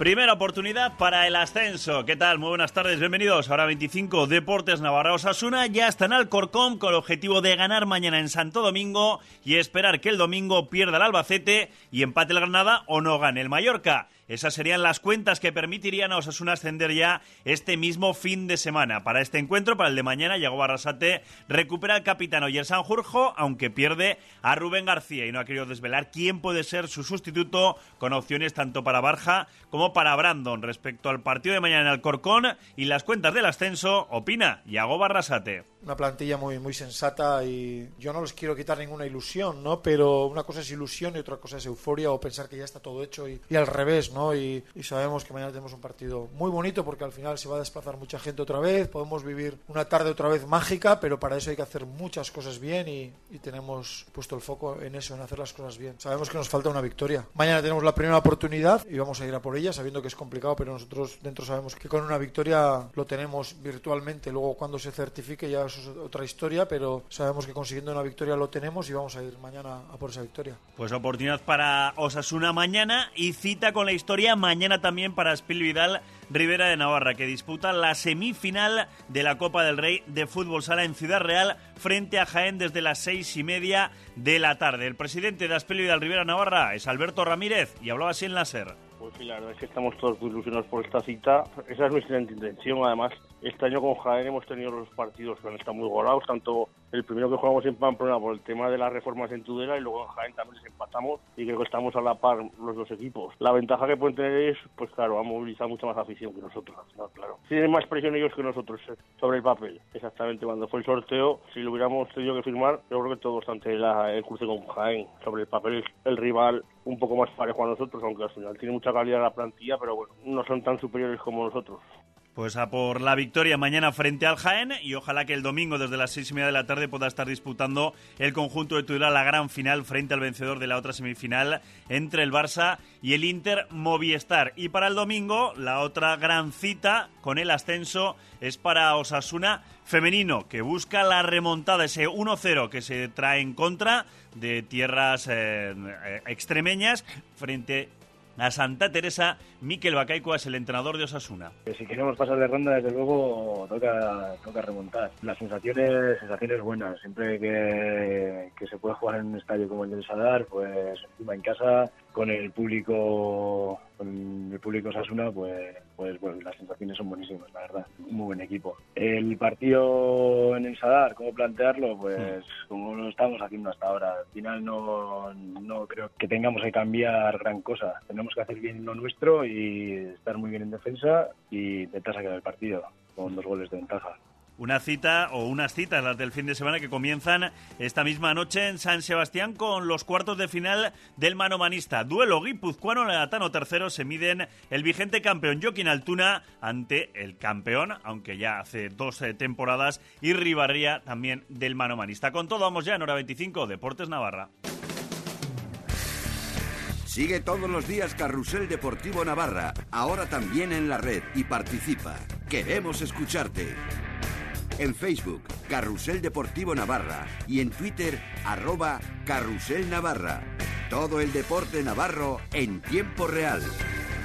Primera oportunidad para el ascenso. ¿Qué tal? Muy buenas tardes, bienvenidos. Ahora 25 Deportes Navarra Osasuna ya está en Alcorcón con el objetivo de ganar mañana en Santo Domingo y esperar que el domingo pierda el Albacete y empate el Granada o no gane el Mallorca. Esas serían las cuentas que permitirían a Osasuna ascender ya este mismo fin de semana. Para este encuentro, para el de mañana, Yago Barrasate recupera al capitán Oyer Sanjurjo, aunque pierde a Rubén García y no ha querido desvelar quién puede ser su sustituto, con opciones tanto para Barja como para Brandon. Respecto al partido de mañana en Alcorcón y las cuentas del ascenso, opina Yago Barrasate una plantilla muy, muy sensata y yo no les quiero quitar ninguna ilusión, ¿no? Pero una cosa es ilusión y otra cosa es euforia o pensar que ya está todo hecho y, al revés, ¿no? Y, sabemos que mañana tenemos un partido muy bonito porque al final se va a desplazar mucha gente otra vez, podemos vivir una tarde otra vez mágica, pero para eso hay que hacer muchas cosas bien y, y tenemos puesto el foco en eso, en hacer las cosas bien. Sabemos que nos falta una victoria. Mañana tenemos la primera oportunidad y vamos a ir a por ella sabiendo que es complicado, pero nosotros dentro sabemos que con una victoria lo tenemos virtualmente. Luego cuando se certifique ya eso es otra historia, pero sabemos que consiguiendo una victoria lo tenemos y vamos a ir mañana a por esa victoria. Pues oportunidad para Osasuna mañana y cita con la historia mañana también para Spil Vidal Rivera de Navarra, que disputa la semifinal de la Copa del Rey de Fútbol Sala en Ciudad Real frente a Jaén desde las seis y media de la tarde. El presidente de Aspil Vidal Rivera Navarra es Alberto Ramírez y hablaba así en la SER. Pues sí, la verdad es que estamos todos muy ilusionados por esta cita. Esa es nuestra intención, además. Este año con Jaén hemos tenido los partidos que han estado muy golados, tanto el primero que jugamos en Pamplona por el tema de las reformas en Tudela y luego en Jaén también les empatamos y creo que estamos a la par los dos equipos. La ventaja que pueden tener es, pues claro, han movilizado mucha más afición que nosotros, claro. Tienen más presión ellos que nosotros eh, sobre el papel. Exactamente, cuando fue el sorteo, si lo hubiéramos tenido que firmar, yo creo que todos ante la, el cruce con Jaén. Sobre el papel, el rival un poco más parejo a nosotros, aunque al final tiene mucha calidad la plantilla, pero bueno, no son tan superiores como nosotros. Pues a por la victoria mañana frente al Jaén y ojalá que el domingo desde las seis y media de la tarde pueda estar disputando el conjunto de Tudela la gran final frente al vencedor de la otra semifinal entre el Barça y el Inter Movistar. Y para el domingo la otra gran cita con el ascenso es para Osasuna femenino que busca la remontada, ese 1-0 que se trae en contra de tierras eh, eh, extremeñas frente a Santa Teresa, Miquel Bacaico es el entrenador de Osasuna. Si queremos pasar de ronda, desde luego toca, toca remontar. Las sensaciones, sensaciones buenas. Siempre que, que se puede jugar en un estadio como el del Sadar, pues encima en casa, con el público con el público Sasuna, pues, pues bueno, las sensaciones son buenísimas, la verdad. Muy buen equipo. El partido en el Sadar, ¿cómo plantearlo? Pues como lo estamos haciendo hasta ahora. Al final no, no creo que tengamos que cambiar gran cosa. Tenemos que hacer bien lo nuestro y estar muy bien en defensa y intentar sacar el partido con dos goles de ventaja una cita o unas citas, las del fin de semana, que comienzan esta misma noche en San Sebastián con los cuartos de final del manomanista. Duelo guipuzcoano Atano tercero se miden el vigente campeón Joaquín Altuna ante el campeón, aunque ya hace dos eh, temporadas, y Ribarría también del manomanista. Con todo, vamos ya en hora 25, Deportes Navarra. Sigue todos los días Carrusel Deportivo Navarra, ahora también en la red y participa. Queremos escucharte en Facebook, Carrusel Deportivo Navarra y en Twitter, arroba Carrusel Navarra. Todo el deporte navarro en tiempo real.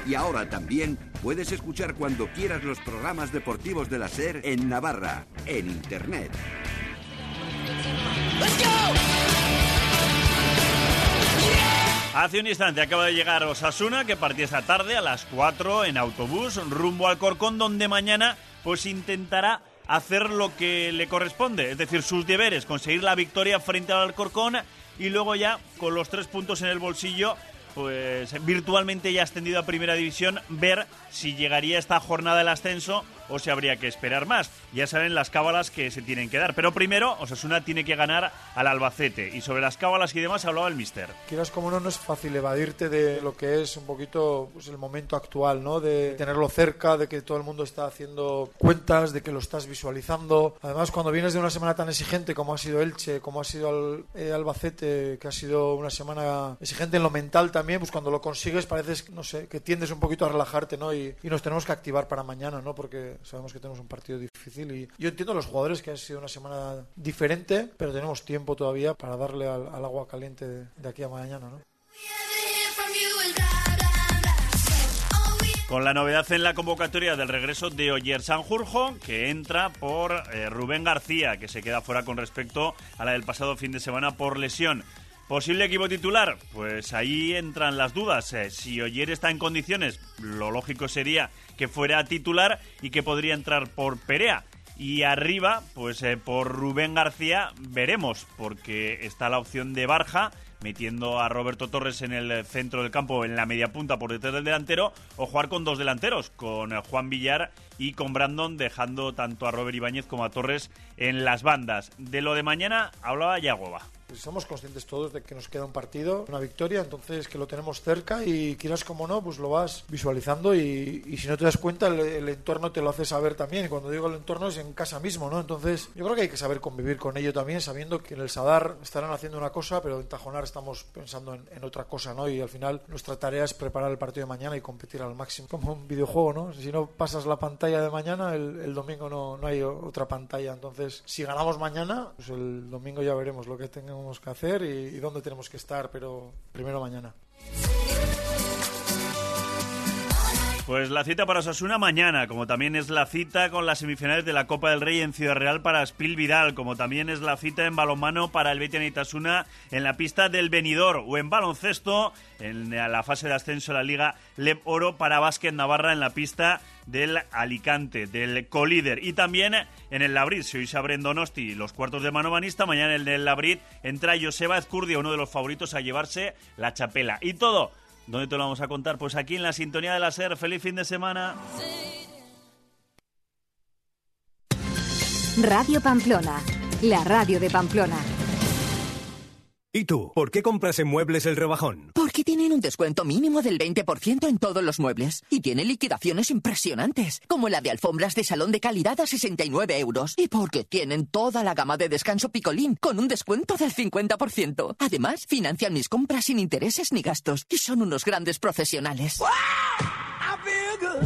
Y ahora también puedes escuchar cuando quieras los programas deportivos de la SER en Navarra, en Internet. Hace un instante acaba de llegar Osasuna, que partía esta tarde a las 4 en autobús rumbo al Corcón, donde mañana pues intentará hacer lo que le corresponde, es decir, sus deberes, conseguir la victoria frente al Alcorcón y luego ya con los tres puntos en el bolsillo pues virtualmente ya ascendido a Primera División, ver si llegaría esta jornada del ascenso o si habría que esperar más. Ya saben las cábalas que se tienen que dar. Pero primero, Osasuna tiene que ganar al Albacete. Y sobre las cábalas y demás hablaba el mister. Quieras como no, no es fácil evadirte de lo que es un poquito pues, el momento actual, ¿no? De tenerlo cerca, de que todo el mundo está haciendo cuentas, de que lo estás visualizando. Además, cuando vienes de una semana tan exigente como ha sido Elche, como ha sido eh, Albacete, que ha sido una semana exigente en lo mental también, pues cuando lo consigues parece, no sé, que tiendes un poquito a relajarte, ¿no? Y, y nos tenemos que activar para mañana, ¿no? Porque sabemos que tenemos un partido difícil y yo entiendo a los jugadores que ha sido una semana diferente, pero tenemos tiempo todavía para darle al, agua caliente de, aquí a mañana, ¿no? Con la novedad en la convocatoria del regreso de Oyer Sanjurjo, que entra por eh, Rubén García, que se queda fuera con respecto a la del pasado fin de semana por lesión. ¿Posible equipo titular? Pues ahí entran las dudas. Eh, si Oyer está en condiciones, lo lógico sería que fuera titular y que podría entrar por Perea. Y arriba, pues eh, por Rubén García veremos, porque está la opción de Barja, metiendo a Roberto Torres en el centro del campo, en la media punta por detrás del delantero, o jugar con dos delanteros, con eh, Juan Villar y con Brandon, dejando tanto a Robert Ibáñez como a Torres en las bandas. De lo de mañana hablaba Yagoba. Pues somos conscientes todos de que nos queda un partido, una victoria, entonces que lo tenemos cerca y quieras como no, pues lo vas visualizando y, si no te das cuenta el, entorno te lo hace saber también. Y cuando digo el entorno es en casa mismo, ¿no? Entonces yo creo que hay que saber convivir con ello también, sabiendo que en el Sadar estarán haciendo una cosa, pero en Tajonar estamos pensando en, en otra cosa, ¿no? Y al final nuestra tarea es preparar el partido de mañana y competir al máximo, como un videojuego, ¿no? Si no pasas la pantalla de mañana, el, el domingo no, no hay otra pantalla. Entonces, si ganamos mañana, pues el domingo ya veremos lo que tengamos que hacer y, y dónde tenemos que estar, pero primero mañana. Pues la cita para Osasuna mañana, como también es la cita con las semifinales de la Copa del Rey en Ciudad Real para Spil Vidal, como también es la cita en balonmano para el Betis Itasuna en la pista del Benidorm o en baloncesto en la fase de ascenso de la Liga Leb Oro para Básquet Navarra en la pista del Alicante, del colíder. Y también en el Labrit, si hoy se abren Donosti los cuartos de mano manista, mañana en el Labrit entra Joseba Ezcurdia, uno de los favoritos a llevarse la chapela. Y todo ¿Dónde te lo vamos a contar? Pues aquí en la sintonía de la. Feliz fin de semana. Radio Pamplona, la radio de Pamplona. ¿Y tú? ¿Por qué compras en Muebles el Rebajón? Porque tienen un descuento mínimo del 20% en todos los muebles. Y tienen liquidaciones impresionantes, como la de alfombras de salón de calidad a 69 euros. Y porque tienen toda la gama de descanso picolín, con un descuento del 50%. Además, financian mis compras sin intereses ni gastos. Y son unos grandes profesionales.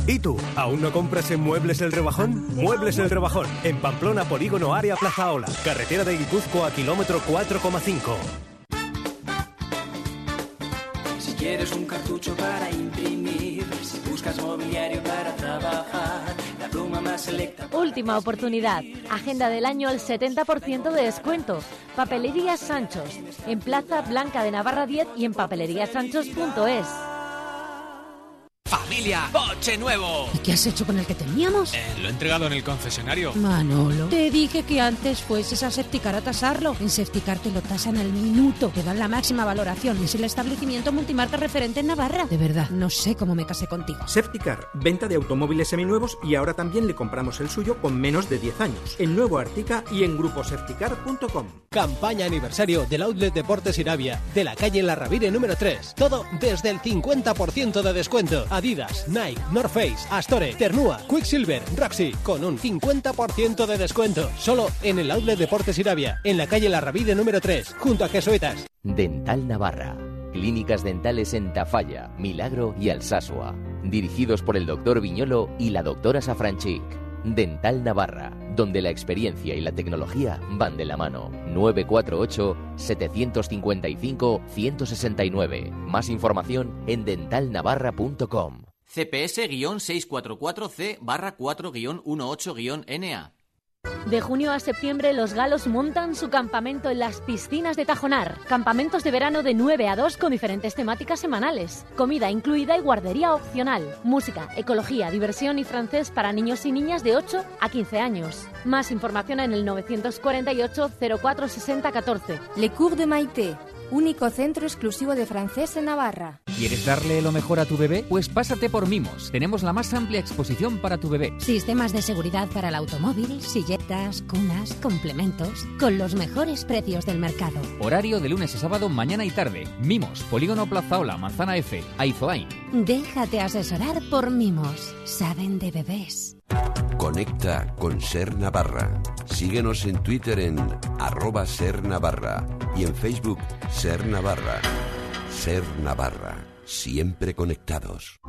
¿Y tú? ¿Aún no compras en Muebles el Rebajón? Muebles el Rebajón, en Pamplona, Polígono Área Plaza Ola, carretera de Guipúzcoa, kilómetro 4,5. Quieres un cartucho para imprimir, si buscas mobiliario para trabajar, la pluma más selecta. Última oportunidad. Agenda del año al 70% de descuento. Papelería Sanchos. En Plaza Blanca de Navarra 10 y en papeleriasanchos.es. Familia, coche nuevo. ¿Y qué has hecho con el que teníamos? Eh, lo he entregado en el concesionario. Manolo, te dije que antes fueses a Septicar a tasarlo. En Septicar te lo tasan al minuto, te dan la máxima valoración. Es el establecimiento multimarca referente en Navarra. De verdad, no sé cómo me casé contigo. Septicar, venta de automóviles seminuevos y ahora también le compramos el suyo con menos de 10 años. En Nuevo Artica y en gruposepticar.com. Campaña aniversario del Outlet Deportes Irabia, de la calle La Ravire número 3. Todo desde el 50% de descuento. Adidas, Nike, North Face, Astore, Ternua, Quicksilver, Roxy, con un 50% de descuento. Solo en el Outlet Deportes Irabia, en la calle La Ravide número 3, junto a Quesuetas. Dental Navarra. Clínicas dentales en Tafalla, Milagro y Alsasua. Dirigidos por el doctor Viñolo y la doctora Safranchic. Dental Navarra, donde la experiencia y la tecnología van de la mano. 948-755-169. Más información en dentalnavarra.com. CPS-644C barra 4-18-NA. De junio a septiembre los galos montan su campamento en las piscinas de Tajonar. Campamentos de verano de 9 a 2 con diferentes temáticas semanales. Comida incluida y guardería opcional. Música, ecología, diversión y francés para niños y niñas de 8 a 15 años. Más información en el 948 04 60 14. Le Cours de Maite. Único centro exclusivo de francés en Navarra. ¿Quieres darle lo mejor a tu bebé? Pues pásate por Mimos. Tenemos la más amplia exposición para tu bebé. Sistemas de seguridad para el automóvil, silletas, cunas, complementos, con los mejores precios del mercado. Horario de lunes a sábado, mañana y tarde. Mimos, Polígono Plazaola, Manzana F, Aizoain. Déjate asesorar por Mimos. Saben de bebés. Conecta con Ser Navarra. Síguenos en Twitter en arroba Ser Navarra y en Facebook Ser Navarra. Ser Navarra. Siempre conectados.